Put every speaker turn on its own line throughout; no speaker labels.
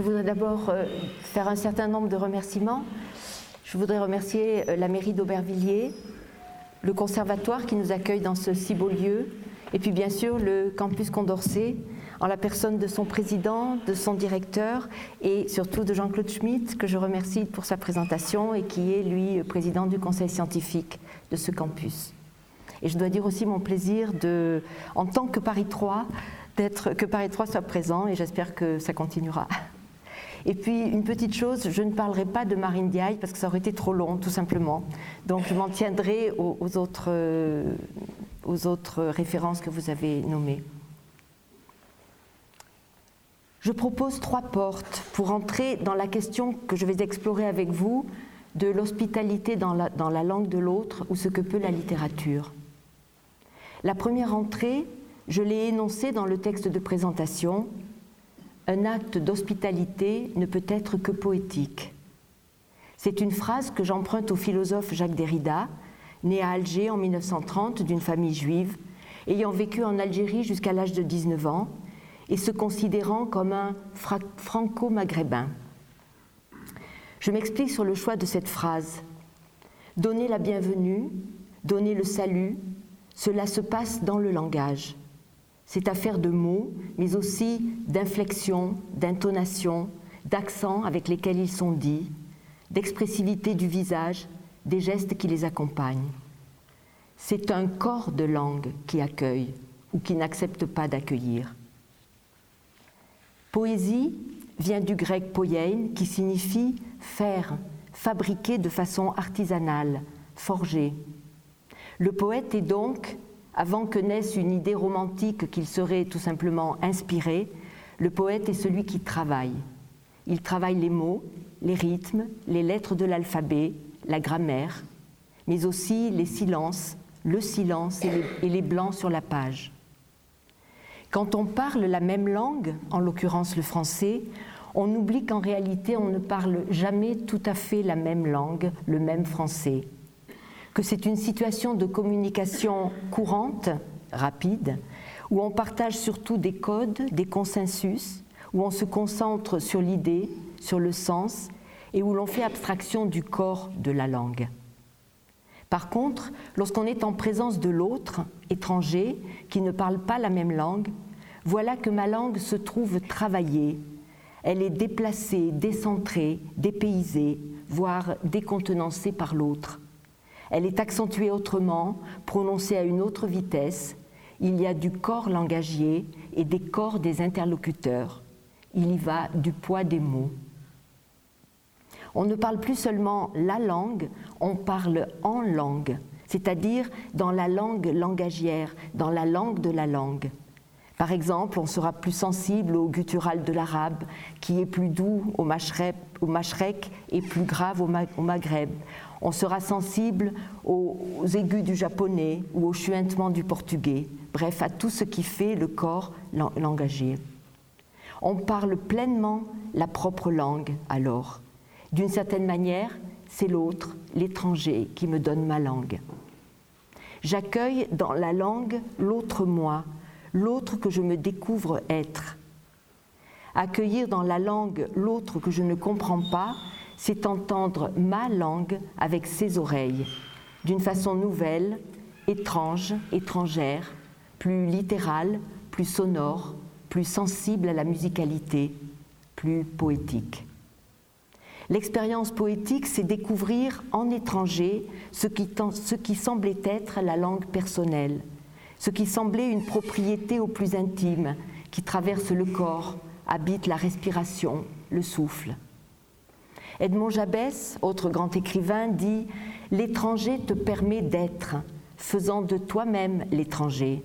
Je voudrais d'abord euh, faire un certain nombre de remerciements. Je voudrais remercier euh, la mairie d'Aubervilliers, le conservatoire qui nous accueille dans ce si beau lieu, et puis bien sûr le campus Condorcet, en la personne de son président, de son directeur et surtout de Jean-Claude Schmitt, que je remercie pour sa présentation et qui est, lui, président du conseil scientifique de ce campus. Et je dois dire aussi mon plaisir de, en tant que Paris 3, d'être, que Paris 3 soit présent et j'espère que ça continuera. Et puis une petite chose, je ne parlerai pas de Marine Diaye parce que ça aurait été trop long, tout simplement. Donc je m'en tiendrai aux, autres, aux autres références que vous avez nommées. Je propose trois portes pour entrer dans la question que je vais explorer avec vous de l'hospitalité dans la, dans la langue de l'autre ou ce que peut la littérature. La première entrée, je l'ai énoncée dans le texte de présentation, un acte d'hospitalité ne peut être que poétique. C'est une phrase que j'emprunte au philosophe Jacques Derrida, né à Alger en 1930 d'une famille juive, ayant vécu en Algérie jusqu'à l'âge de 19 ans et se considérant comme un franco-maghrébin. Je m'explique sur le choix de cette phrase. Donner la bienvenue, donner le salut, cela se passe dans le langage. C'est affaire de mots, mais aussi d'inflexion, d'intonation, d'accents avec lesquels ils sont dits, d'expressivité du visage, des gestes qui les accompagnent. C'est un corps de langue qui accueille ou qui n'accepte pas d'accueillir. Poésie vient du grec poiein qui signifie faire, fabriquer de façon artisanale, forger. Le poète est donc, avant que naisse une idée romantique qu'il serait tout simplement inspiré, le poète est celui qui travaille. Il travaille les mots, les rythmes, les lettres de l'alphabet, la grammaire, mais aussi les silences, le silence et les, et les, blancs sur la page. Quand on parle la même langue, en l'occurrence le français, on oublie qu'en réalité on ne parle jamais tout à fait la même langue, le même français que c'est une situation de communication courante, rapide, où on partage surtout des codes, des consensus, où on se concentre sur l'idée, sur le sens, et où l'on fait abstraction du corps de la langue. Par contre, lorsqu'on est en présence de l'autre, étranger, qui ne parle pas la même langue, voilà que ma langue se trouve travaillée. Elle est déplacée, décentrée, dépaysée, voire décontenancée par l'autre. Elle est accentuée autrement, prononcée à une autre vitesse. Il y a du corps langagier et des corps des interlocuteurs. Il y va du poids des mots. On ne parle plus seulement la langue, on parle en langue, c'est-à-dire dans la langue langagière, dans la langue de la langue. Par exemple, on sera plus sensible au guttural de l'arabe, qui est plus doux au mashrek, et plus grave au maghreb on sera sensible aux, aigus du japonais ou au chuintement du portugais, bref, à tout ce qui fait le corps langagier. On parle pleinement la propre langue alors. D'une certaine manière, c'est l'autre, l'étranger, qui me donne ma langue. J'accueille dans la langue l'autre moi, l'autre que je me découvre être. Accueillir dans la langue l'autre que je ne comprends pas, c'est entendre ma langue avec ses oreilles, d'une façon nouvelle, étrange, étrangère, plus littérale, plus sonore, plus sensible à la musicalité, plus poétique. L'expérience poétique, c'est découvrir en étranger ce qui, semblait être la langue personnelle, ce qui semblait une propriété au plus intime, qui traverse le corps, habite la respiration, le souffle. Edmond Jabès, autre grand écrivain, dit L'étranger te permet d'être, faisant de toi-même l'étranger.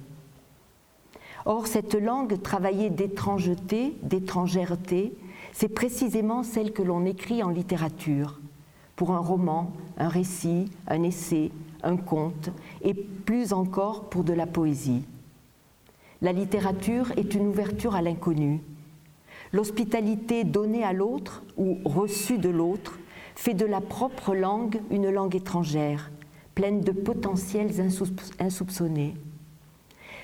Or, cette langue travaillée d'étrangeté, d'étrangèreté, c'est précisément celle que l'on écrit en littérature, pour un roman, un récit, un essai, un conte, et plus encore pour de la poésie. La littérature est une ouverture à l'inconnu, L'hospitalité donnée à l'autre ou reçue de l'autre fait de la propre langue une langue étrangère, pleine de potentiels insoupçonnés.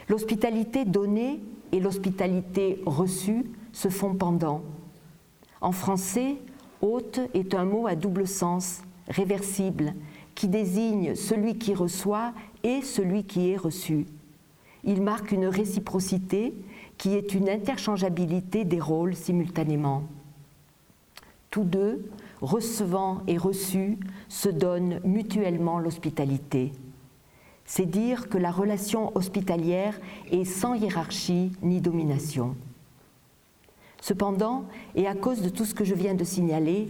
L'hospitalité donnée et l'hospitalité reçue se font pendant. En français, hôte est un mot à double sens, réversible, qui désigne celui qui reçoit et celui qui est reçu. Il marque une réciprocité qui est une interchangeabilité des rôles simultanément. Tous deux, recevant et reçus, se donnent mutuellement l'hospitalité. C'est dire que la relation hospitalière est sans hiérarchie ni domination. Cependant, et à cause de tout ce que je viens de signaler,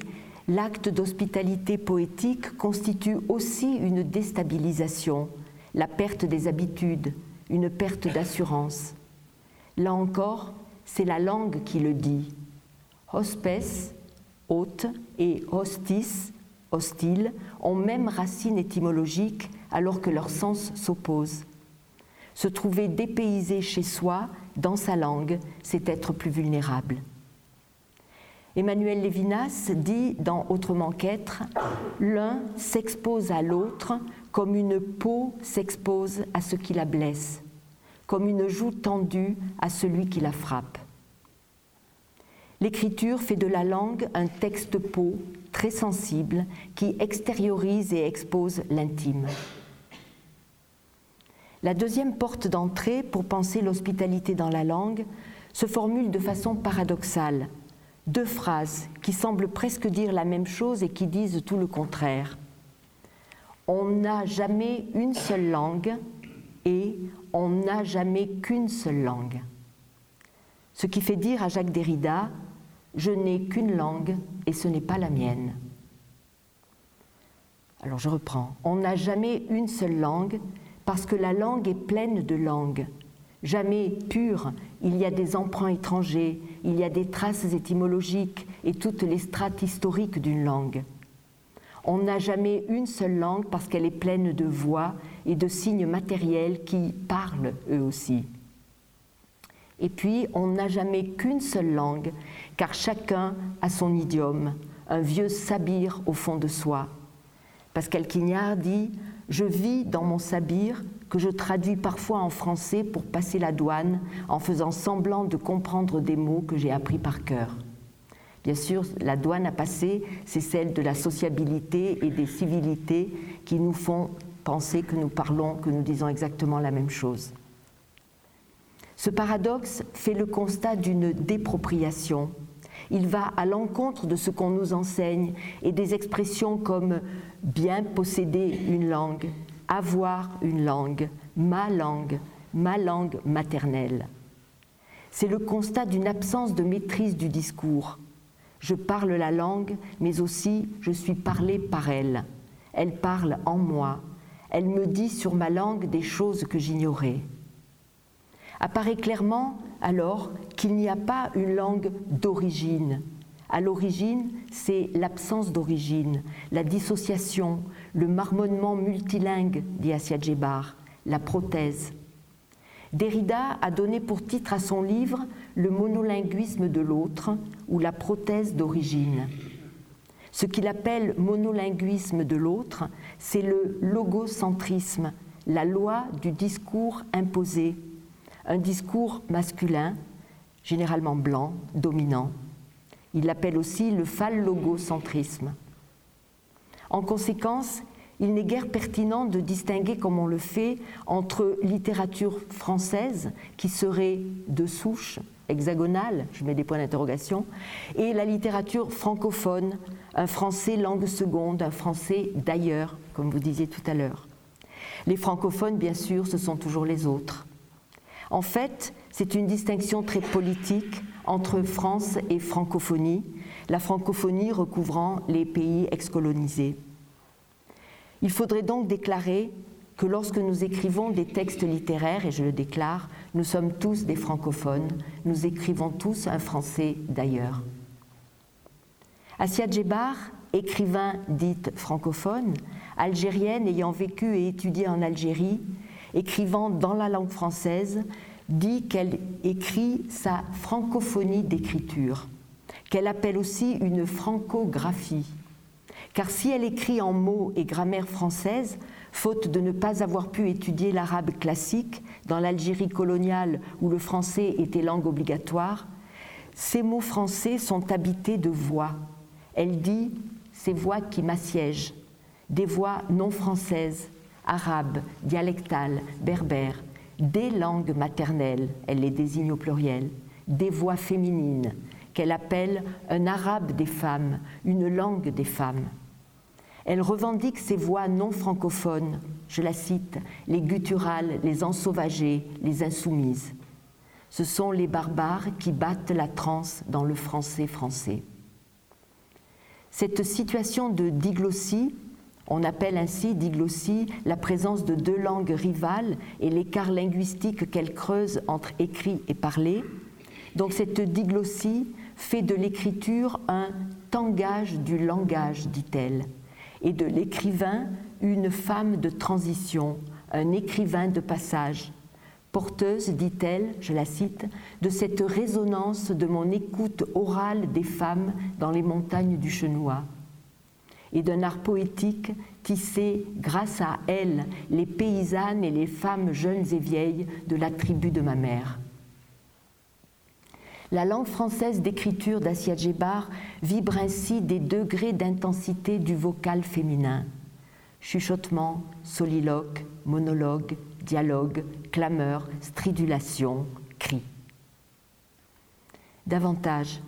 l'acte d'hospitalité poétique constitue aussi une déstabilisation, la perte des habitudes, une perte d'assurance. Là encore, c'est la langue qui le dit. Hospes, hôte, et hostis, hostile, ont même racine étymologique alors que leurs sens s'opposent. Se trouver dépaysé chez soi, dans sa langue, c'est être plus vulnérable. Emmanuel Lévinas dit dans Autrement qu'être, l'un s'expose à l'autre comme une peau s'expose à ce qui la blesse, comme une joue tendue à celui qui la frappe. L'écriture fait de la langue un texte peau très sensible qui extériorise et expose l'intime. La deuxième porte d'entrée pour penser l'hospitalité dans la langue se formule de façon paradoxale. Deux phrases qui semblent presque dire la même chose et qui disent tout le contraire. On n'a jamais une seule langue et on n'a jamais qu'une seule langue. Ce qui fait dire à Jacques Derrida, je n'ai qu'une langue et ce n'est pas la mienne. Alors je reprends. On n'a jamais une seule langue parce que la langue est pleine de langues. Jamais pure, il y a des emprunts étrangers, il y a des traces étymologiques et toutes les strates historiques d'une langue. On n'a jamais une seule langue parce qu'elle est pleine de voix et de signes matériels qui parlent eux aussi. Et puis, on n'a jamais qu'une seule langue, car chacun a son idiome, un vieux sabir au fond de soi. Pascal Quignard dit Je vis dans mon sabir que je traduis parfois en français pour passer la douane en faisant semblant de comprendre des mots que j'ai appris par cœur. Bien sûr, la douane à passer, c'est celle de la sociabilité et des civilités qui nous font penser que nous parlons, que nous disons exactement la même chose. Ce paradoxe fait le constat d'une dépropriation il va à l'encontre de ce qu'on nous enseigne et des expressions comme bien posséder une langue, avoir une langue, ma langue, ma langue maternelle. C'est le constat d'une absence de maîtrise du discours. Je parle la langue, mais aussi je suis parlé par elle. Elle parle en moi. Elle me dit sur ma langue des choses que j'ignorais. Apparaît clairement alors qu'il n'y a pas une langue d'origine. À l'origine, c'est l'absence d'origine, la dissociation, le marmonnement multilingue, dit Assia Djebar, la prothèse. Derrida a donné pour titre à son livre Le monolinguisme de l'autre ou la prothèse d'origine. Ce qu'il appelle monolinguisme de l'autre, c'est le logocentrisme, la loi du discours imposé, un discours masculin, généralement blanc, dominant. Il l'appelle aussi le phallogocentrisme. En conséquence, il n'est guère pertinent de distinguer, comme on le fait, entre littérature française, qui serait de souche, hexagonale, je mets des points d'interrogation, et la littérature francophone, un français langue seconde, un français d'ailleurs, comme vous disiez tout à l'heure. Les francophones, bien sûr, ce sont toujours les autres. En fait, c'est une distinction très politique entre France et francophonie, la francophonie recouvrant les pays excolonisés. Il faudrait donc déclarer que lorsque nous écrivons des textes littéraires, et je le déclare, nous sommes tous des francophones, nous écrivons tous un français d'ailleurs. Assia Djebar, écrivain dite francophone, algérienne ayant vécu et étudié en Algérie, écrivant dans la langue française, dit qu'elle écrit sa francophonie d'écriture, qu'elle appelle aussi une francographie. Car si elle écrit en mots et grammaire française, faute de ne pas avoir pu étudier l'arabe classique dans l'Algérie coloniale où le français était langue obligatoire, Ces mots français sont habités de voix. Elle dit ces voix qui m'assiègent, des voix non françaises, arabes, dialectales, berbères, des langues maternelles, elle les désigne au pluriel, des voix féminines, qu'elle appelle un arabe des femmes, une langue des femmes. Elle revendique ces voix non francophones, je la cite, les gutturales, les ensauvagées, les insoumises. Ce sont les barbares qui battent la transe dans le français français. Cette situation de diglossie, on appelle ainsi diglossie la présence de deux langues rivales et l'écart linguistique qu'elle creuse entre écrit et parlé. Donc cette diglossie fait de l'écriture un tangage du langage, dit-elle et de l'écrivain une femme de transition, un écrivain de passage, porteuse, dit-elle, je la cite, de cette résonance de mon écoute orale des femmes dans les montagnes du Chenois, et d'un art poétique tissé grâce à elle les paysannes et les femmes jeunes et vieilles de la tribu de ma mère. La langue française d'écriture d'Assia Djebar vibre ainsi des degrés d'intensité du vocal féminin. Chuchotement, soliloque, monologue, dialogue, clameur, stridulation, cri. Davantage,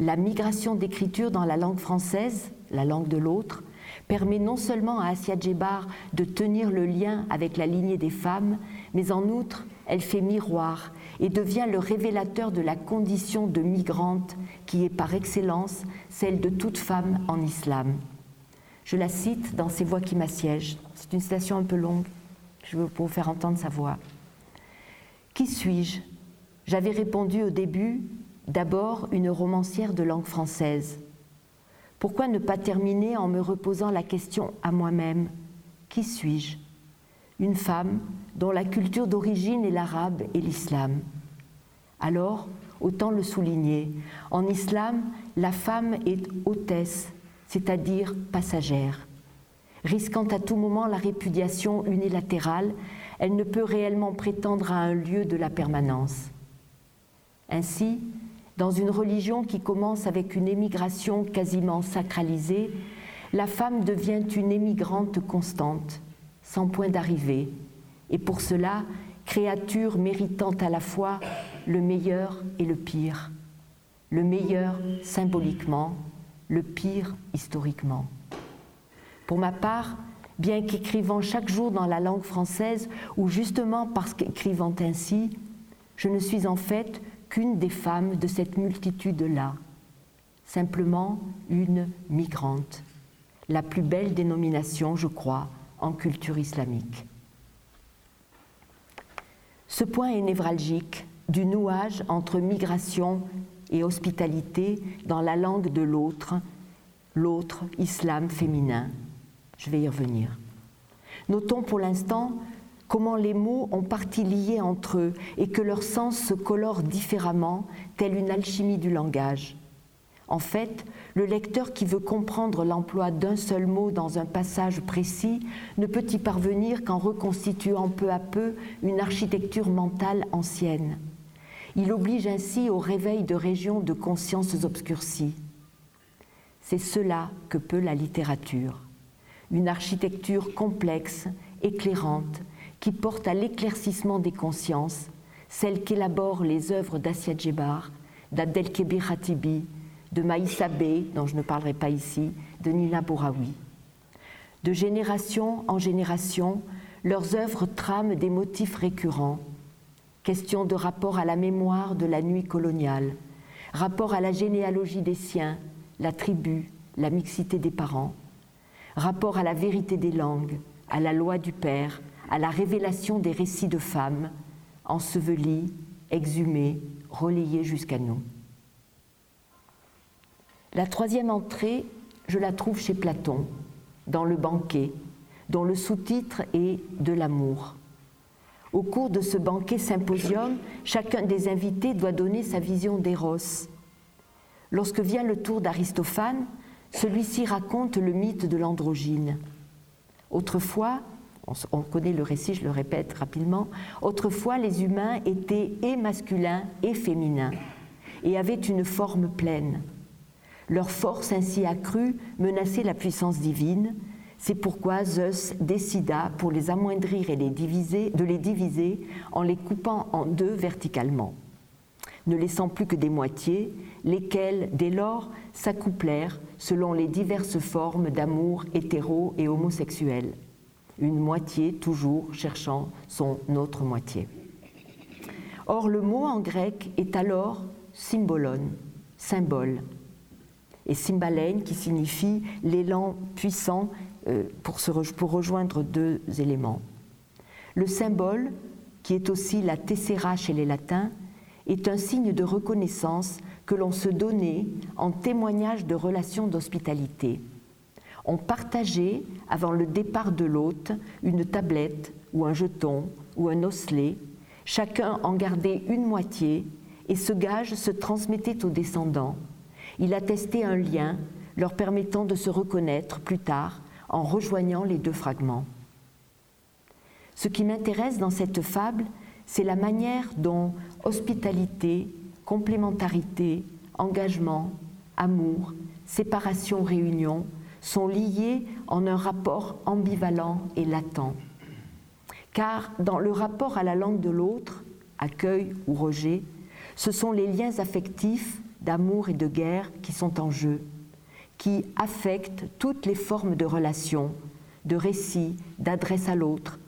la migration d'écriture dans la langue française, la langue de l'autre, permet non seulement à Assia Djebar de tenir le lien avec la lignée des femmes, mais en outre, elle fait miroir et devient le révélateur de la condition de migrante qui est par excellence celle de toute femme en islam. Je la cite dans Ces voix qui m'assiègent. C'est une citation un peu longue. Je veux vous faire entendre sa voix. Qui suis-je? J'avais répondu au début, d'abord une romancière de langue française. Pourquoi ne pas terminer en me reposant la question à moi-même? Qui suis-je? Une femme dont la culture d'origine est l'arabe et l'islam. Alors, autant le souligner, en islam, la femme est hôtesse, c'est-à-dire passagère. Risquant à tout moment la répudiation unilatérale, elle ne peut réellement prétendre à un lieu de la permanence. Ainsi, dans une religion qui commence avec une émigration quasiment sacralisée, la femme devient une émigrante constante, sans point d'arrivée, et pour cela, créature méritant à la fois le meilleur et le pire, le meilleur symboliquement, le pire historiquement. Pour ma part, bien qu'écrivant chaque jour dans la langue française, ou justement parce qu'écrivant ainsi, je ne suis en fait qu'une des femmes de cette multitude-là, simplement une migrante, la plus belle dénomination, je crois, en culture islamique. Ce point est névralgique du nouage entre migration et hospitalité dans la langue de l'autre, l'autre islam féminin. Je vais y revenir. Notons pour l'instant comment les mots ont partie liée entre eux et que leur sens se colore différemment, telle une alchimie du langage. En fait, le lecteur qui veut comprendre l'emploi d'un seul mot dans un passage précis ne peut y parvenir qu'en reconstituant peu à peu une architecture mentale ancienne. Il oblige ainsi au réveil de régions de consciences obscurcies. C'est cela que peut la littérature, une architecture complexe, éclairante, qui porte à l'éclaircissement des consciences, celle qu'élaborent les œuvres d'Assia Djebar, d'Abdelkebir Hatibi, de Maïssa Bey, dont je ne parlerai pas ici, de Nina Bouraoui. De génération en génération, leurs œuvres trament des motifs récurrents. Question de rapport à la mémoire de la nuit coloniale, rapport à la généalogie des siens, la tribu, la mixité des parents, rapport à la vérité des langues, à la loi du Père, à la révélation des récits de femmes, ensevelis, exhumés, relayés jusqu'à nous. La troisième entrée, je la trouve chez Platon, dans Le banquet, dont le sous-titre est De l'amour. Au cours de ce banquet symposium, chacun des invités doit donner sa vision d'Eros. Lorsque vient le tour d'Aristophane, celui-ci raconte le mythe de l'androgyne. Autrefois, on connaît le récit, je le répète rapidement, autrefois les humains étaient et masculins et féminins et avaient une forme pleine. Leur force ainsi accrue menaçait la puissance divine. C'est pourquoi Zeus décida pour les amoindrir et les diviser, de les diviser en les coupant en deux verticalement, ne laissant plus que des moitiés, lesquelles, dès lors, s'accouplèrent selon les diverses formes d'amour hétéro et homosexuel, une moitié toujours cherchant son autre moitié. Or, le mot en grec est alors symbolon, symbole, et symbalène qui signifie l'élan puissant euh, pour, pour rejoindre deux éléments. Le symbole, qui est aussi la tessera chez les latins, est un signe de reconnaissance que l'on se donnait en témoignage de relations d'hospitalité. On partageait, avant le départ de l'hôte, une tablette ou un jeton ou un osselet. Chacun en gardait une moitié et ce gage se transmettait aux descendants. Il attestait un lien leur permettant de se reconnaître plus tard en rejoignant les deux fragments. Ce qui m'intéresse dans cette fable, c'est la manière dont hospitalité complémentarité, engagement, amour, séparation, réunion sont liés en un rapport ambivalent et latent. Car dans le rapport à la langue de l'autre, accueil ou rejet, ce sont les liens affectifs d'amour et de guerre qui sont en jeu, qui affectent toutes les formes de relations, de récit, d'adresse à l'autre,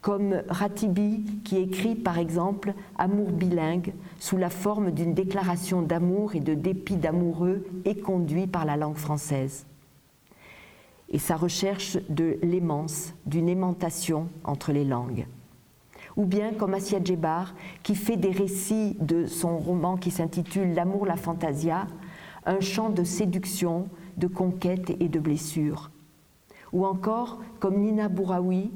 comme Ratibi qui écrit par exemple Amour bilingue sous la forme d'une déclaration d'amour et de dépit d'amoureux éconduit par la langue française. Et sa recherche de l'aimance, d'une aimantation entre les langues. Ou bien comme Assia Djebar qui fait des récits de son roman qui s'intitule L'amour, la fantasia, un chant de séduction, de conquête et de blessure. Ou encore comme Nina Bouraoui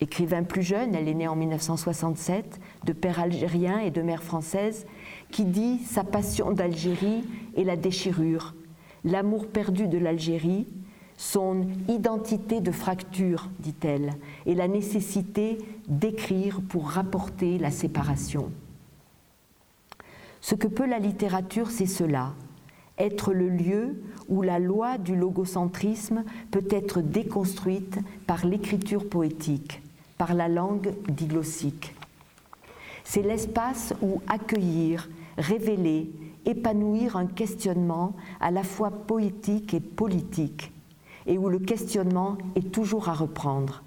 écrivain plus jeune, elle est née en 1967, de père algérien et de mère française, qui dit sa passion d'Algérie est la déchirure, l'amour perdu de l'Algérie, son identité de fracture, dit-elle, et la nécessité d'écrire pour rapporter la séparation. Ce que peut la littérature, c'est cela, être le lieu où la loi du logocentrisme peut être déconstruite par l'écriture poétique par la langue diglossique. C'est l'espace où accueillir, révéler, épanouir un questionnement à la fois poétique et politique, et où le questionnement est toujours à reprendre,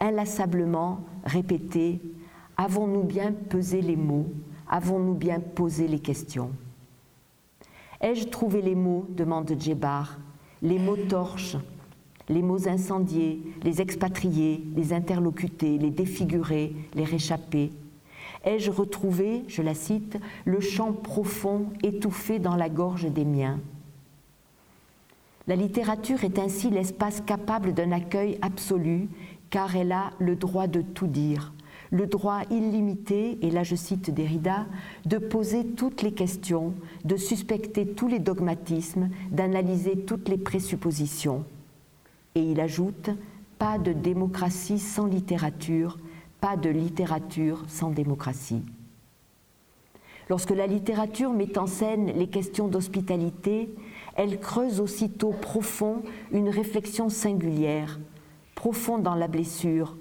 inlassablement répété Avons-nous bien pesé les mots? Avons-nous bien posé les questions? Ai-je trouvé les mots? demande Djebar, les mots torches, les mots incendiés, les expatriés, les interlocutés, les défigurés, les réchappés. Ai-je retrouvé, je la cite, le chant profond étouffé dans la gorge des miens? La littérature est ainsi l'espace capable d'un accueil absolu, car elle a le droit de tout dire, le droit illimité, et là je cite Derrida, de poser toutes les questions, de suspecter tous les dogmatismes, d'analyser toutes les présuppositions. Et il ajoute Pas de démocratie sans littérature, pas de littérature sans démocratie. Lorsque la littérature met en scène les questions d'hospitalité, elle creuse aussitôt profond une réflexion singulière, profonde dans la blessure,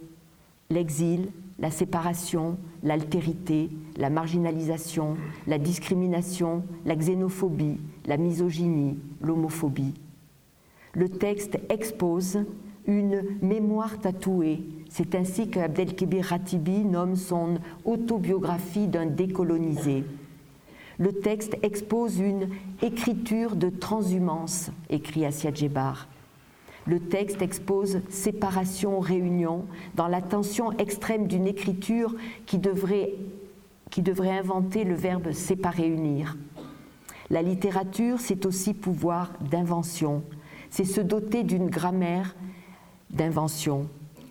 l'exil, la séparation, l'altérité, la marginalisation, la discrimination, la xénophobie, la misogynie, l'homophobie le texte expose une mémoire tatouée. C'est ainsi qu'Abdelkébir Ratibi nomme son autobiographie d'un décolonisé. Le texte expose une écriture de transhumance, écrit Assia Djebar. Le texte expose séparation, réunion, dans la tension extrême d'une écriture qui devrait, qui devrait inventer le verbe séparer, unir. La littérature, c'est aussi pouvoir d'invention, c'est se doter d'une grammaire d'invention.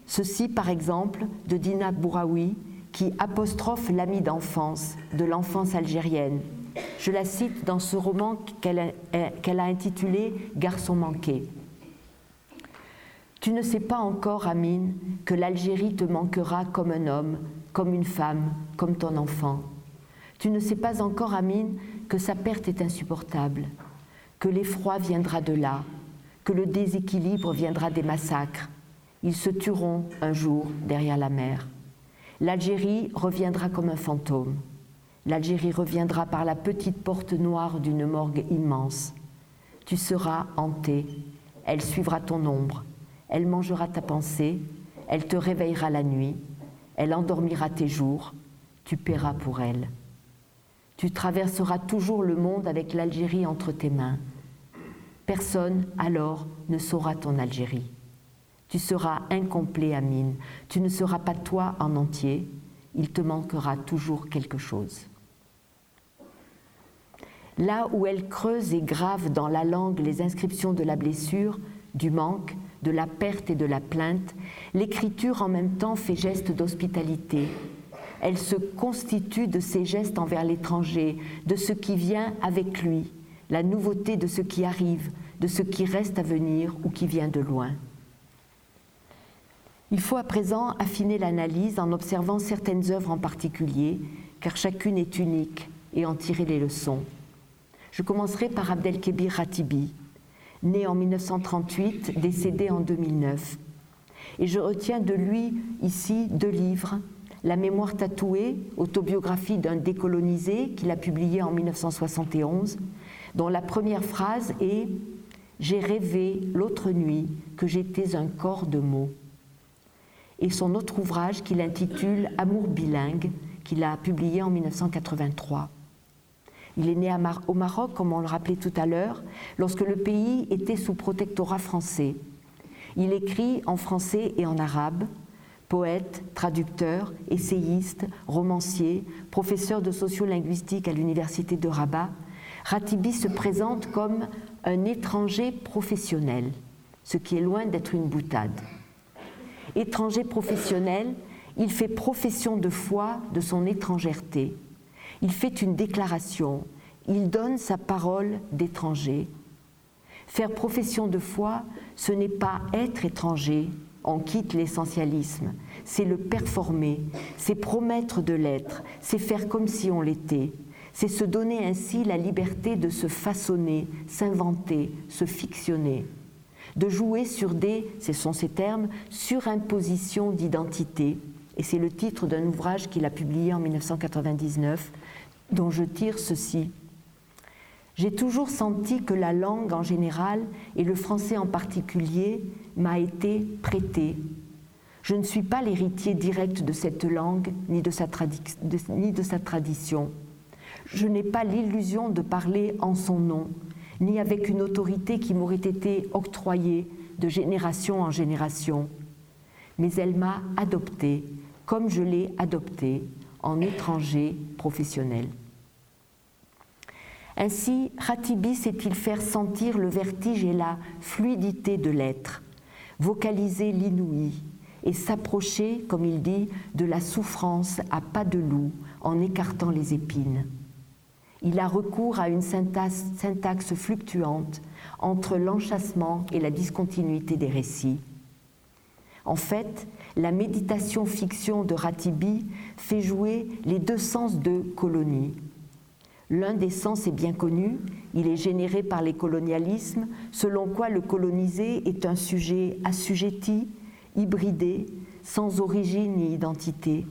Ceci, par exemple, de Dina Bouraoui, qui apostrophe l'ami d'enfance, de l'enfance algérienne. Je la cite dans ce roman qu'elle a, intitulé Garçon manqué. Tu ne sais pas encore, Amine, que l'Algérie te manquera comme un homme, comme une femme, comme ton enfant. Tu ne sais pas encore, Amine, que sa perte est insupportable, que l'effroi viendra de là, que le déséquilibre viendra des massacres. Ils se tueront un jour derrière la mer. L'Algérie reviendra comme un fantôme. L'Algérie reviendra par la petite porte noire d'une morgue immense. Tu seras hanté, elle suivra ton ombre, elle mangera ta pensée, elle te réveillera la nuit, elle endormira tes jours, tu paieras pour elle. Tu traverseras toujours le monde avec l'Algérie entre tes mains. Personne alors ne saura ton Algérie. Tu seras incomplet, Amine. Tu ne seras pas toi en entier. Il te manquera toujours quelque chose. Là où elle creuse et grave dans la langue les inscriptions de la blessure, du manque, de la perte et de la plainte, l'écriture en même temps fait geste d'hospitalité. Elle se constitue de ses gestes envers l'étranger, de ce qui vient avec lui, la nouveauté de ce qui arrive, de ce qui reste à venir ou qui vient de loin. Il faut à présent affiner l'analyse en observant certaines œuvres en particulier, car chacune est unique, et en tirer les leçons. Je commencerai par Abdelkébir Ratibi, né en 1938, décédé en 2009. Et je retiens de lui ici deux livres, La mémoire tatouée, autobiographie d'un décolonisé qu'il a publié en 1971, dont la première phrase est J'ai rêvé l'autre nuit que j'étais un corps de mots et son autre ouvrage qu'il intitule Amour bilingue, qu'il a publié en 1983. Il est né au Maroc, comme on le rappelait tout à l'heure, lorsque le pays était sous protectorat français. Il écrit en français et en arabe, poète, traducteur, essayiste, romancier, professeur de sociolinguistique à l'université de Rabat, Ratibi se présente comme un étranger professionnel, ce qui est loin d'être une boutade étranger professionnel, il fait profession de foi de son étrangèreté. Il fait une déclaration, il donne sa parole d'étranger. Faire profession de foi, ce n'est pas être étranger, on quitte l'essentialisme, c'est le performer, c'est promettre de l'être, c'est faire comme si on l'était, c'est se donner ainsi la liberté de se façonner, s'inventer, se fictionner de jouer sur des, ce sont ces termes, surimpositions d'identité. Et c'est le titre d'un ouvrage qu'il a publié en 1999, dont je tire ceci. J'ai toujours senti que la langue en général, et le français en particulier, m'a été prêtée. Je ne suis pas l'héritier direct de cette langue ni de sa, ni de sa tradition. Je n'ai pas l'illusion de parler en son nom, ni avec une autorité qui m'aurait été octroyée de génération en génération, mais elle m'a adopté comme je l'ai adopté en étranger professionnel. Ainsi, Ratibi sait-il faire sentir le vertige et la fluidité de l'être, vocaliser l'inouï et s'approcher, comme il dit, de la souffrance à pas de loup en écartant les épines il a recours à une syntaxe, fluctuante entre l'enchassement et la discontinuité des récits. En fait, la méditation fiction de Ratibi fait jouer les deux sens de colonie. L'un des sens est bien connu, il est généré par les colonialismes, selon quoi le colonisé est un sujet assujetti, hybridé, sans origine ni identité,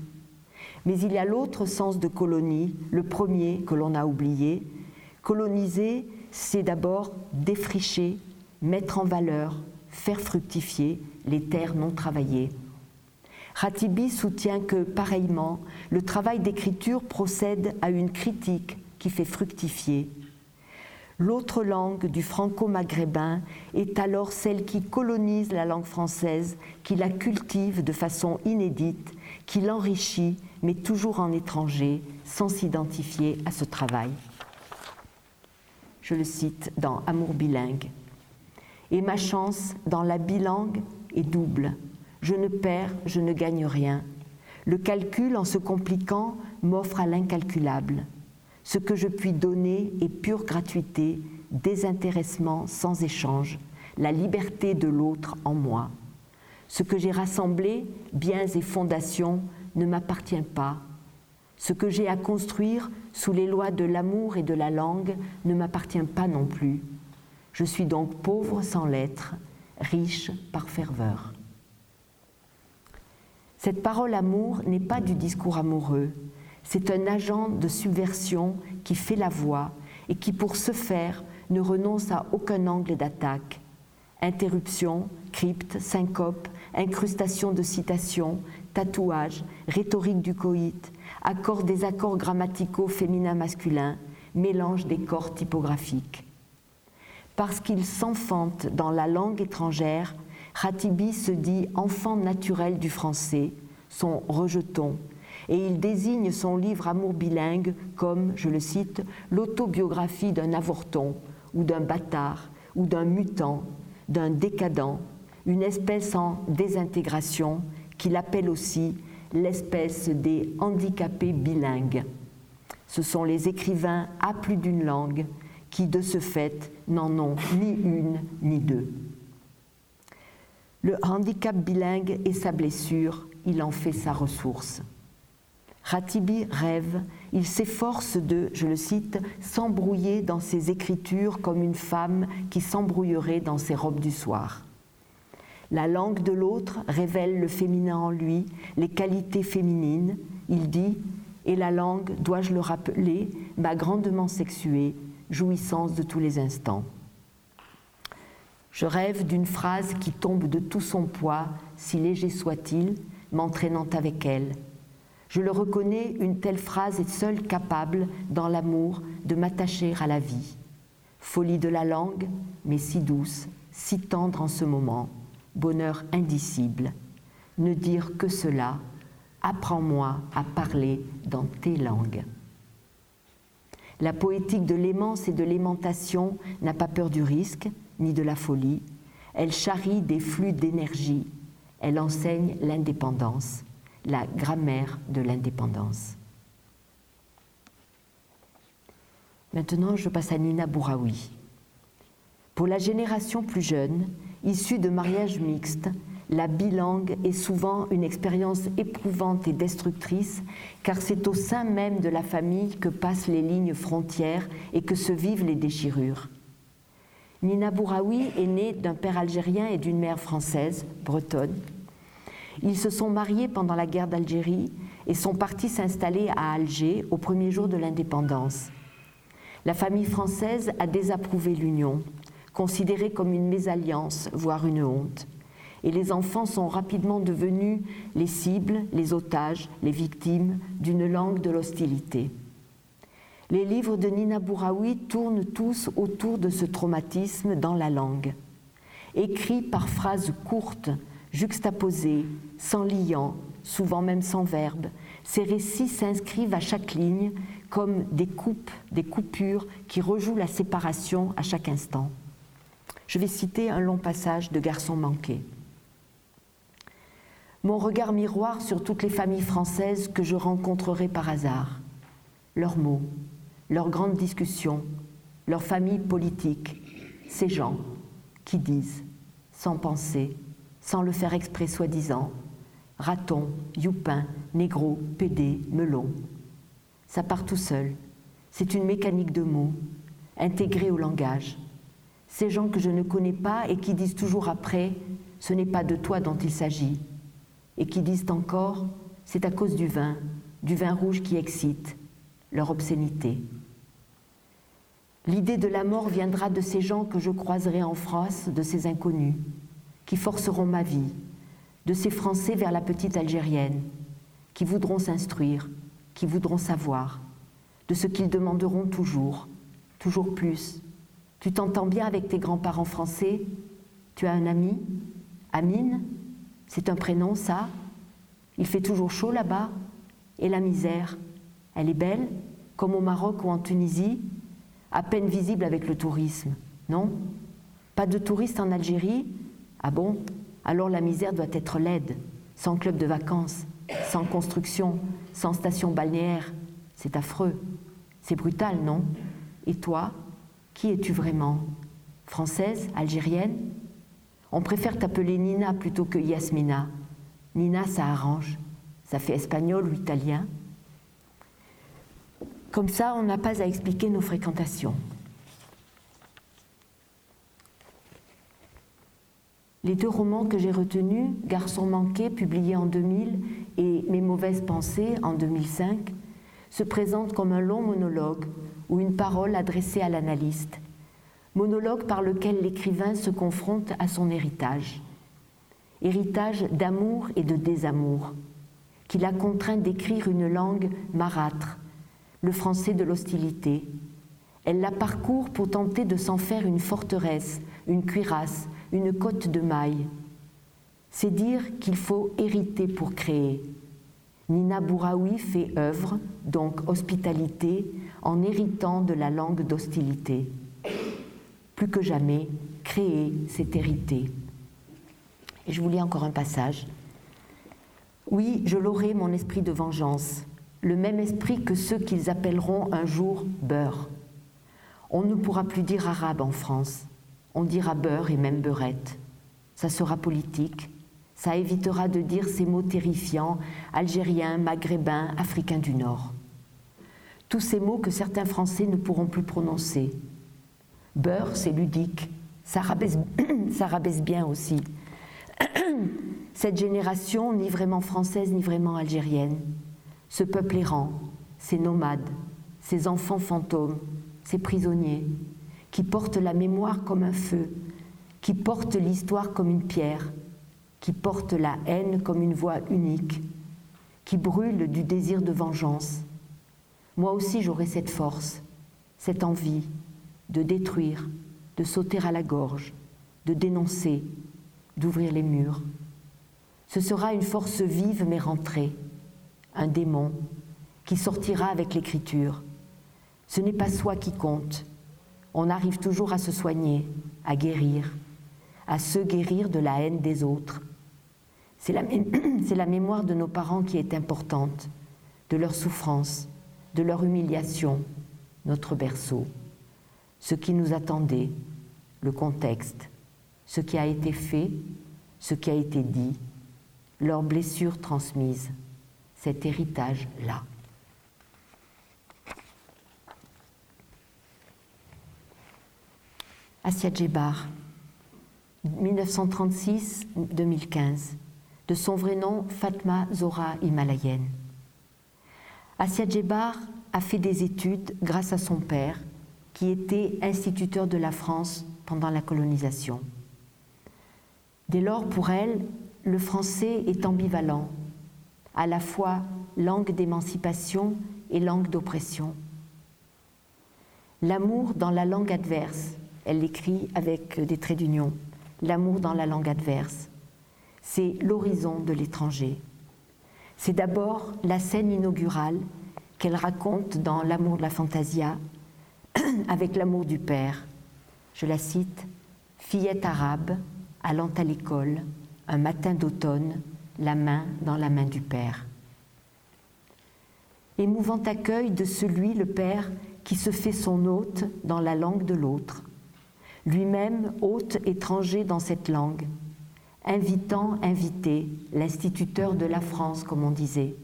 mais il y a l'autre sens de colonie, le premier que l'on a oublié. Coloniser, c'est d'abord défricher, mettre en valeur, faire fructifier les terres non travaillées. Ratibi soutient que, pareillement, le travail d'écriture procède à une critique qui fait fructifier. L'autre langue du franco-maghrébin est alors celle qui colonise la langue française, qui la cultive de façon inédite, qui l'enrichit mais toujours en étranger, sans s'identifier à ce travail. Je le cite dans Amour bilingue. Et ma chance dans la bilingue est double. Je ne perds, je ne gagne rien. Le calcul, en se compliquant, m'offre à l'incalculable. Ce que je puis donner est pure gratuité, désintéressement sans échange, la liberté de l'autre en moi. Ce que j'ai rassemblé, biens et fondations, ne m'appartient pas. Ce que j'ai à construire sous les lois de l'amour et de la langue ne m'appartient pas non plus. Je suis donc pauvre sans l'être, riche par ferveur. Cette parole amour n'est pas du discours amoureux, c'est un agent de subversion qui fait la voix et qui, pour ce faire, ne renonce à aucun angle d'attaque. Interruption, crypte, syncope, incrustation de citations, tatouage, rhétorique du coït, accord des accords grammaticaux féminin-masculin, mélange des corps typographiques. Parce qu'il s'enfante dans la langue étrangère, Ratibi se dit enfant naturel du français, son rejeton, et il désigne son livre Amour bilingue comme, je le cite, l'autobiographie d'un avorton, ou d'un bâtard, ou d'un mutant, d'un décadent, une espèce en désintégration qu'il appelle aussi l'espèce des handicapés bilingues. Ce sont les écrivains à plus d'une langue qui, de ce fait, n'en ont ni une ni deux. Le handicap bilingue est sa blessure, il en fait sa ressource. Ratibi rêve, il s'efforce de, je le cite, s'embrouiller dans ses écritures comme une femme qui s'embrouillerait dans ses robes du soir. La langue de l'autre révèle le féminin en lui, les qualités féminines. Il dit Et la langue, dois-je le rappeler, m'a grandement sexuée, jouissance de tous les instants. Je rêve d'une phrase qui tombe de tout son poids, si léger soit-il, m'entraînant avec elle. Je le reconnais, une telle phrase est seule capable, dans l'amour, de m'attacher à la vie. Folie de la langue, mais si douce, si tendre en ce moment bonheur indicible, ne dire que cela, apprends-moi à parler dans tes langues. La poétique de l'aimance et de l'aimantation n'a pas peur du risque, ni de la folie. Elle charrie des flux d'énergie. Elle enseigne l'indépendance, la grammaire de l'indépendance. Maintenant, je passe à Nina Bouraoui. Pour la génération plus jeune, Issue de mariages mixtes, la bilangue est souvent une expérience éprouvante et destructrice, car c'est au sein même de la famille que passent les lignes frontières et que se vivent les déchirures. Nina Bouraoui est née d'un père algérien et d'une mère française, bretonne. Ils se sont mariés pendant la guerre d'Algérie et sont partis s'installer à Alger au premier jour de l'indépendance. La famille française a désapprouvé l'union considérée comme une mésalliance, voire une honte. Et les enfants sont rapidement devenus les cibles, les otages, les victimes d'une langue de l'hostilité. Les livres de Nina Bouraoui tournent tous autour de ce traumatisme dans la langue. Écrits par phrases courtes, juxtaposées, sans liant, souvent même sans verbe, ces récits s'inscrivent à chaque ligne comme des coupes, des coupures qui rejouent la séparation à chaque instant je vais citer un long passage de Garçon manqué. Mon regard miroir sur toutes les familles françaises que je rencontrerai par hasard, leurs mots, leurs grandes discussions, leurs familles politiques, ces gens qui disent, sans penser, sans le faire exprès soi-disant, raton, youpin, négro, pédé, melon. Ça part tout seul. C'est une mécanique de mots, intégrée au langage ces gens que je ne connais pas et qui disent toujours après, ce n'est pas de toi dont il s'agit, et qui disent encore, c'est à cause du vin, du vin rouge qui excite, leur obscénité. L'idée de la mort viendra de ces gens que je croiserai en France, de ces inconnus, qui forceront ma vie, de ces Français vers la petite Algérienne, qui voudront s'instruire, qui voudront savoir, de ce qu'ils demanderont toujours, toujours plus, tu t'entends bien avec tes grands-parents français? Tu as un ami? Amine? C'est un prénom, ça? Il fait toujours chaud là-bas. Et la misère? Elle est belle Comme au Maroc ou en Tunisie À peine visible avec le tourisme Non? Pas de touristes en Algérie? Ah bon? Alors la misère doit être laide, sans club de vacances, sans construction, sans station balnéaire. C'est affreux. C'est brutal, non? Et toi? Qui es-tu vraiment? Française? Algérienne? On préfère t'appeler Nina plutôt que Yasmina. Nina, ça arrange. Ça fait espagnol ou italien. Comme ça, on n'a pas à expliquer nos fréquentations. Les deux romans que j'ai retenus, Garçon manqué, publié en 2000, et Mes mauvaises pensées, en 2005, se présentent comme un long monologue ou une parole adressée à l'analyste, monologue par lequel l'écrivain se confronte à son héritage, héritage d'amour et de désamour, qui l'a contraint d'écrire une langue marâtre, le français de l'hostilité. Elle la parcourt pour tenter de s'en faire une forteresse, une cuirasse, une côte de mailles. C'est dire qu'il faut hériter pour créer. Nina Bouraoui fait œuvre, donc hospitalité, en héritant de la langue d'hostilité. Plus que jamais, créer, c'est hériter. Et je vous lis encore un passage. Oui, je l'aurai, mon esprit de vengeance, le même esprit que ceux qu'ils appelleront un jour beurre. On ne pourra plus dire arabe en France, on dira beurre et même beurette. Ça sera politique, ça évitera de dire ces mots terrifiants, algériens, maghrébins, africains du Nord. Tous ces mots que certains Français ne pourront plus prononcer. Beurre, c'est ludique, ça rabaisse, bien aussi. Cette génération, ni vraiment française, ni vraiment algérienne, ce peuple errant, ces nomades, ces enfants fantômes, ces prisonniers, qui portent la mémoire comme un feu, qui portent l'histoire comme une pierre, qui portent la haine comme une voix unique, qui brûlent du désir de vengeance. Moi aussi j'aurai cette force, cette envie de détruire, de sauter à la gorge, de dénoncer, d'ouvrir les murs. Ce sera une force vive mais rentrée, un démon qui sortira avec l'écriture. Ce n'est pas soi qui compte, on arrive toujours à se soigner, à guérir, à se guérir de la haine des autres. C'est la, mémoire de nos parents qui est importante, de leur souffrance, de leur humiliation, notre berceau, ce qui nous attendait, le contexte, ce qui a été fait, ce qui a été dit, leurs blessures transmises, cet héritage-là. Asia Djebar, 1936-2015, de son vrai nom Fatma Zora Himalayenne. Asia Djebar a fait des études grâce à son père, qui était instituteur de la France pendant la colonisation. Dès lors, pour elle, le français est ambivalent, à la fois langue d'émancipation et langue d'oppression. L'amour dans la langue adverse, elle l'écrit avec des traits d'union. L'amour dans la langue adverse. C'est l'horizon de l'étranger. C'est d'abord la scène inaugurale qu'elle raconte dans L'amour de la fantasia avec l'amour du père. Je la cite Fillette arabe, allant à l'école, un matin d'automne, la main dans la main du père. Émouvant accueil de celui, le père, qui se fait son hôte dans la langue de l'autre lui-même hôte étranger dans cette langue, invitant, invité, l'instituteur de la France, comme on disait,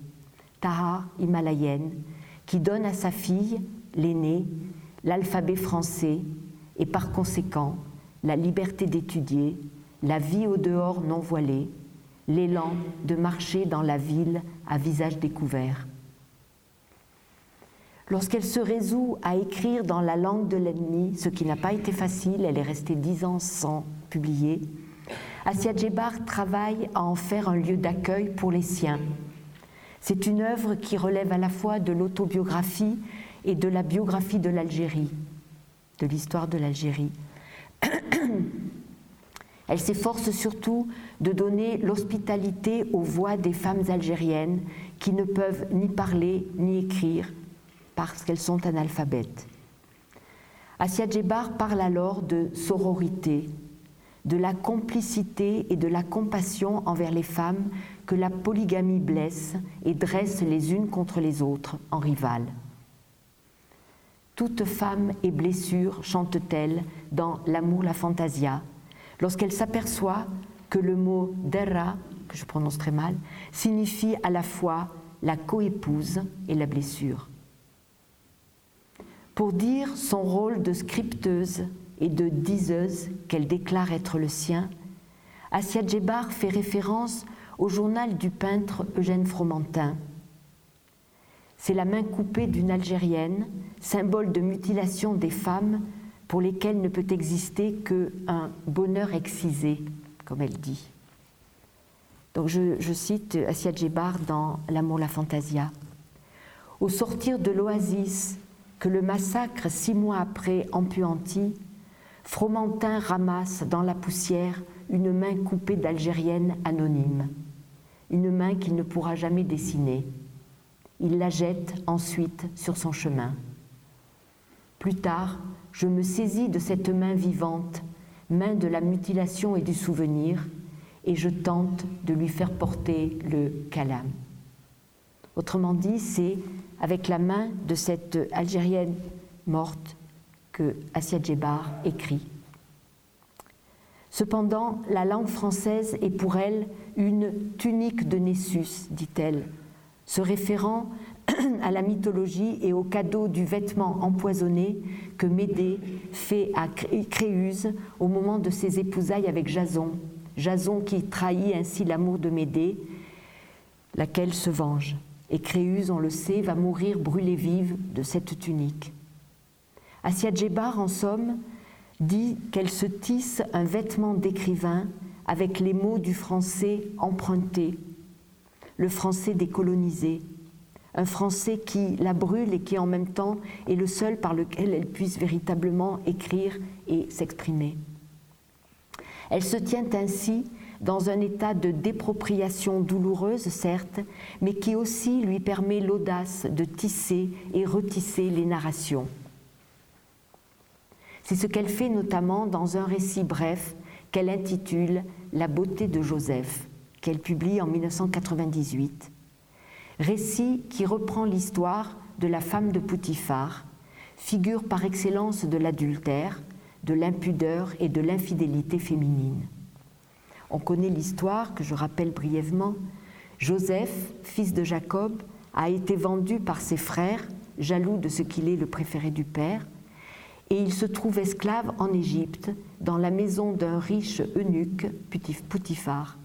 Taha himalayenne, qui donne à sa fille, l'aînée, l'alphabet français et par conséquent la liberté d'étudier, la vie au dehors non voilée, l'élan de marcher dans la ville à visage découvert. Lorsqu'elle se résout à écrire dans la langue de l'ennemi, ce qui n'a pas été facile, elle est restée dix ans sans publier, Asia Djebar travaille à en faire un lieu d'accueil pour les siens. C'est une œuvre qui relève à la fois de l'autobiographie et de la biographie de l'Algérie, de l'histoire de l'Algérie. Elle s'efforce surtout de donner l'hospitalité aux voix des femmes algériennes qui ne peuvent ni parler ni écrire parce qu'elles sont analphabètes. Asia Djebar parle alors de sororité, de la complicité et de la compassion envers les femmes que la polygamie blesse et dresse les unes contre les autres en rivales. Toute femme et blessure, chante-t-elle dans L'amour, la fantasia, lorsqu'elle s'aperçoit que le mot derra, que je prononce très mal, signifie à la fois la coépouse et la blessure. pour dire son rôle de scripteuse et de diseuse qu'elle déclare être le sien, Assia Djebar fait référence au journal du peintre Eugène Fromentin. C'est la main coupée d'une Algérienne, symbole de mutilation des femmes pour lesquelles ne peut exister qu'un bonheur excisé, comme elle dit. Donc je, cite Assia Djebar dans L'amour, la fantasia. Au sortir de l'oasis que le massacre six mois après empuantit, Fromentin ramasse dans la poussière une main coupée d'Algérienne anonyme, une main qu'il ne pourra jamais dessiner. Il la jette ensuite sur son chemin. Plus tard, je me saisis de cette main vivante, main de la mutilation et du souvenir, et je tente de lui faire porter le kalam. Autrement dit, c'est avec la main de cette Algérienne morte que Djebar écrit. Cependant, la langue française est pour elle une tunique de Nessus, dit-elle, se référant à la mythologie et au cadeau du vêtement empoisonné que Médée fait à Créuse au moment de ses épousailles avec Jason. Jason qui trahit ainsi l'amour de Médée, laquelle se venge. Et Créuse, on le sait, va mourir brûlée vive de cette tunique. Assia Djebar, en somme, dit qu'elle se tisse un vêtement d'écrivain avec les mots du français empruntés, le français décolonisé, un français qui la brûle et qui en même temps est le seul par lequel elle puisse véritablement écrire et s'exprimer. Elle se tient ainsi dans un état de dépropriation douloureuse, certes, mais qui aussi lui permet l'audace de tisser et retisser les narrations. C'est ce qu'elle fait notamment dans un récit bref qu'elle intitule La beauté de Joseph, qu'elle publie en 1998. Récit qui reprend l'histoire de la femme de Poutifar, figure par excellence de l'adultère, de l'impudeur et de l'infidélité féminine. On connaît l'histoire que je rappelle brièvement. Joseph, fils de Jacob, a été vendu par ses frères, jaloux de ce qu'il est le préféré du père, et il se trouve esclave en Égypte, dans la maison d'un riche eunuque, Poutifar.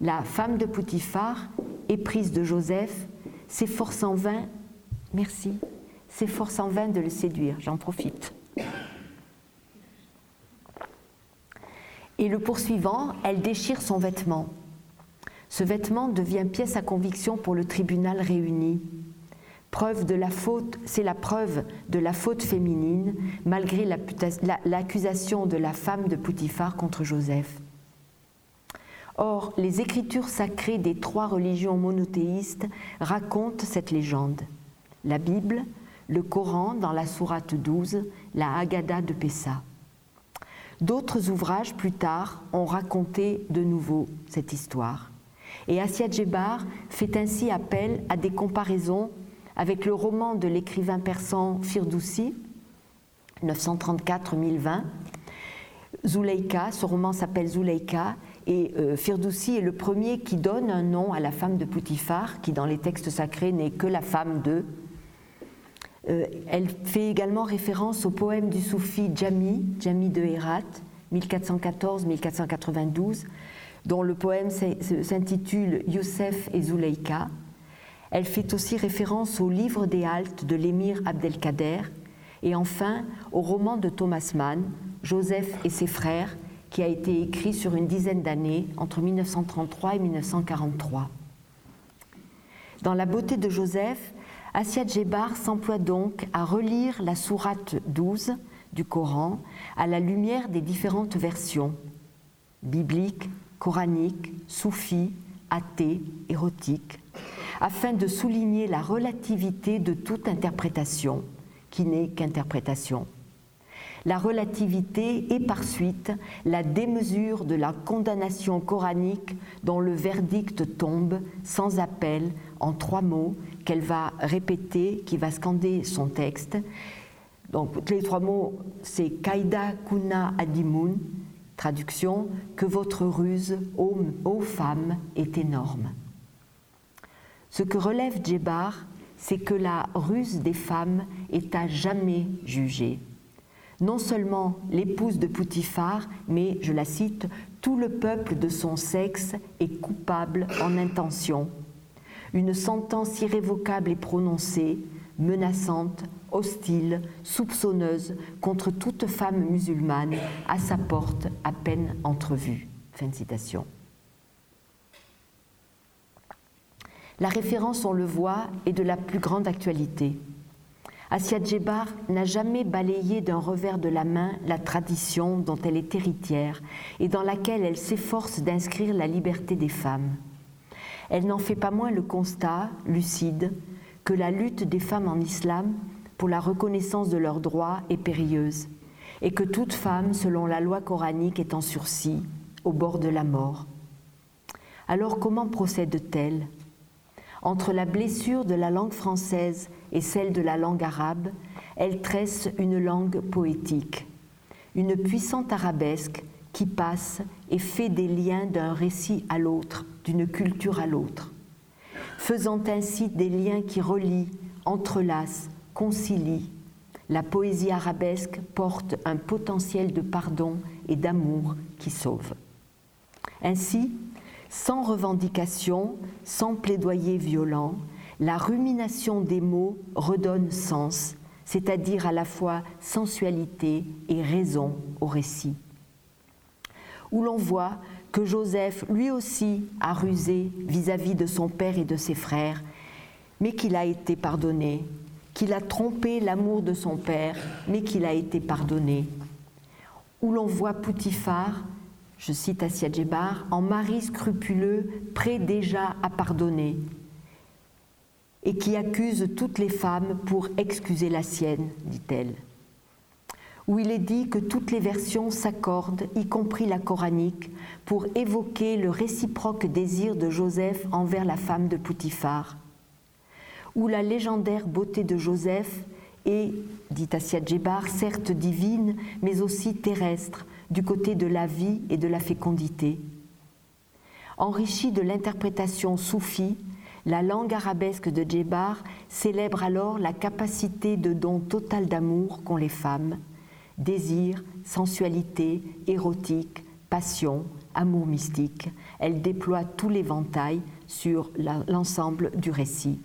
La femme de Poutifar, éprise de Joseph, s'efforce en vain, merci, s'efforce en vain de le séduire, j'en profite. Et le poursuivant, elle déchire son vêtement. Ce vêtement devient pièce à conviction pour le tribunal réuni de la faute, c'est la preuve de la faute féminine, malgré l'accusation de la femme de Poutifar contre Joseph. Or, les écritures sacrées des trois religions monothéistes racontent cette légende. La Bible, le Coran dans la sourate 12, la Haggadah de Pessa. D'autres ouvrages plus tard ont raconté de nouveau cette histoire. Et Assia Djebar fait ainsi appel à des comparaisons avec le roman de l'écrivain persan Firdoussi, 934-1020. Zuleika, ce roman s'appelle Zuleika, et euh, Firdoussi est le premier qui donne un nom à la femme de Poutifar, qui dans les textes sacrés n'est que la femme de. Euh, elle fait également référence au poème du soufi Jami, Jami de Herat, 1414-1492, dont le poème s'intitule Youssef et Zuleika. Elle fait aussi référence au livre des Haltes de l'émir Abdelkader et enfin au roman de Thomas Mann, Joseph et ses frères, qui a été écrit sur une dizaine d'années entre 1933 et 1943. Dans La beauté de Joseph, Assia Djebar s'emploie donc à relire la sourate 12 du Coran à la lumière des différentes versions bibliques, coraniques, soufis, athées, érotiques, afin de souligner la relativité de toute interprétation, qui n'est qu'interprétation. La relativité et par suite la démesure de la condamnation coranique dont le verdict tombe sans appel en trois mots qu'elle va répéter, qui va scander son texte. Donc les trois mots, c'est Kaida Kuna Adimun, traduction, que votre ruse, ô, ô femme, est énorme. Ce que relève Djebar, c'est que la ruse des femmes est à jamais jugée. Non seulement l'épouse de Poutifar, mais, je la cite, tout le peuple de son sexe est coupable en intention. Une sentence irrévocable est prononcée, menaçante, hostile, soupçonneuse contre toute femme musulmane à sa porte à peine entrevue. Fin de citation. La référence, on le voit, est de la plus grande actualité. Asia Djebar n'a jamais balayé d'un revers de la main la tradition dont elle est héritière et dans laquelle elle s'efforce d'inscrire la liberté des femmes. Elle n'en fait pas moins le constat, lucide, que la lutte des femmes en islam pour la reconnaissance de leurs droits est périlleuse et que toute femme, selon la loi coranique, est en sursis, au bord de la mort. Alors comment procède-t-elle? Entre la blessure de la langue française et celle de la langue arabe, elle tresse une langue poétique, une puissante arabesque qui passe et fait des liens d'un récit à l'autre, d'une culture à l'autre, faisant ainsi des liens qui relient, entrelacent, concilient. La poésie arabesque porte un potentiel de pardon et d'amour qui sauve. Ainsi, sans revendication, sans plaidoyer violent, la rumination des mots redonne sens, c'est-à-dire à la fois sensualité et raison au récit. Où l'on voit que Joseph, lui aussi, a rusé vis-à-vis de son père et de ses frères, mais qu'il a été pardonné, qu'il a trompé l'amour de son père, mais qu'il a été pardonné. Où l'on voit Poutifar, je cite Assia Djebar, en mari scrupuleux, prêt déjà à pardonner, et qui accuse toutes les femmes pour excuser la sienne, dit-elle. Où il est dit que toutes les versions s'accordent, y compris la coranique, pour évoquer le réciproque désir de Joseph envers la femme de Poutifar. Où la légendaire beauté de Joseph est, dit Assia Djebar, certes divine, mais aussi terrestre, du côté de la vie et de la fécondité. Enrichie de l'interprétation soufie, la langue arabesque de Djebar célèbre alors la capacité de don total d'amour qu'ont les femmes, désir, sensualité, érotique, passion, amour mystique. Elle déploie tout l'éventail sur l'ensemble du récit.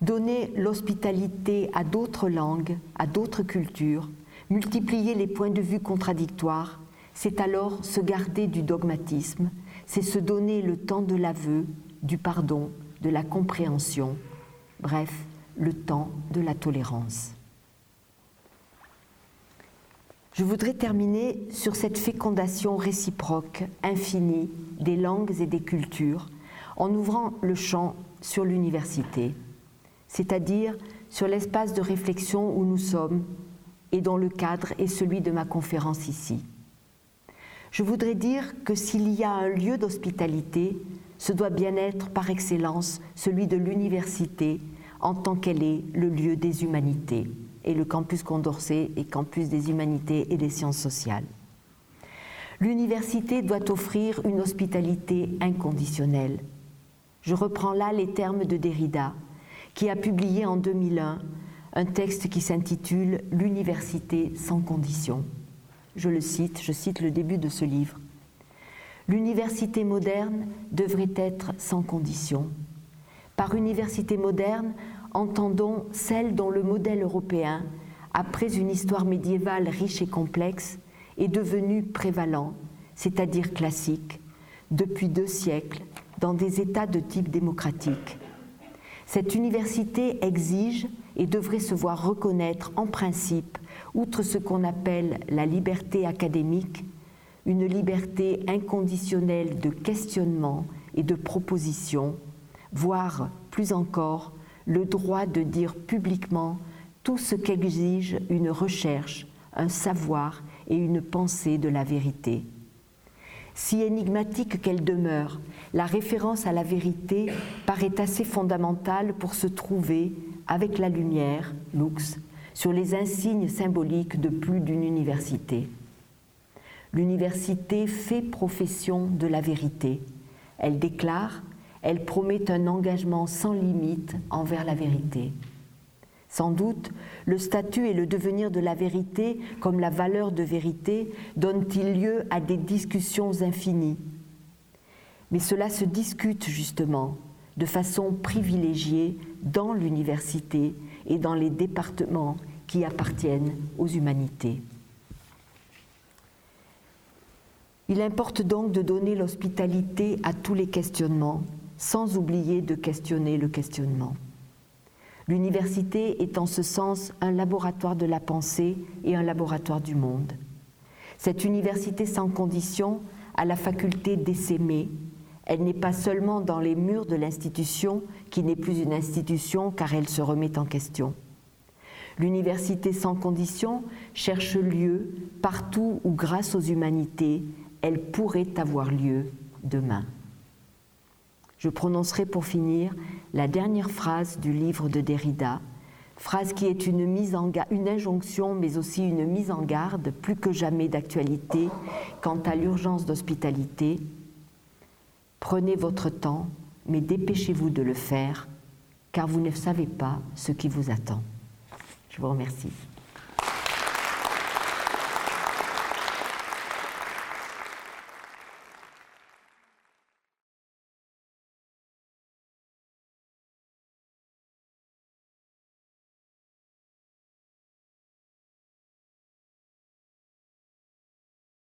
Donner l'hospitalité à d'autres langues, à d'autres cultures, multiplier les points de vue contradictoires, c'est alors se garder du dogmatisme, c'est se donner le temps de l'aveu, du pardon, de la compréhension, bref, le temps de la tolérance. Je voudrais terminer sur cette fécondation réciproque, infinie, des langues et des cultures, en ouvrant le champ sur l'université, c'est-à-dire sur l'espace de réflexion où nous sommes et dont le cadre est celui de ma conférence ici. Je voudrais dire que s'il y a un lieu d'hospitalité, ce doit bien être par excellence celui de l'université en tant qu'elle est le lieu des humanités. Et le campus Condorcet est campus des humanités et des sciences sociales. L'université doit offrir une hospitalité inconditionnelle. Je reprends là les termes de Derrida, qui a publié en 2001 un texte qui s'intitule L'université sans condition. Je le cite, je cite le début de ce livre. L'université moderne devrait être sans condition. Par université moderne, entendons celle dont le modèle européen, après une histoire médiévale riche et complexe, est devenu prévalent, c'est-à-dire classique, depuis deux siècles, dans des États de type démocratique. Cette université exige et devrait se voir reconnaître en principe, outre ce qu'on appelle la liberté académique, une liberté inconditionnelle de questionnement et de proposition, voire plus encore le droit de dire publiquement tout ce qu'exige une recherche, un savoir et une pensée de la vérité. Si énigmatique qu'elle demeure, la référence à la vérité paraît assez fondamentale pour se trouver, avec la lumière, lux, sur les insignes symboliques de plus d'une université. L'université fait profession de la vérité. Elle déclare elle promet un engagement sans limite envers la vérité. Sans doute, le statut et le devenir de la vérité, comme la valeur de vérité, donnent-ils lieu à des discussions infinies. Mais cela se discute justement de façon privilégiée dans l'université et dans les départements qui appartiennent aux humanités. Il importe donc de donner l'hospitalité à tous les questionnements, sans oublier de questionner le questionnement. L'université est en ce sens un laboratoire de la pensée et un laboratoire du monde. Cette université sans condition a la faculté d'essaimer. Elle n'est pas seulement dans les murs de l'institution, qui n'est plus une institution car elle se remet en question. L'université sans condition cherche lieu partout où, grâce aux humanités, elle pourrait avoir lieu demain. Je prononcerai pour finir la dernière phrase du livre de Derrida, phrase qui est une, mise en une injonction mais aussi une mise en garde plus que jamais d'actualité quant à l'urgence d'hospitalité. Prenez votre temps, mais dépêchez-vous de le faire, car vous ne savez pas ce qui vous attend. Je vous remercie.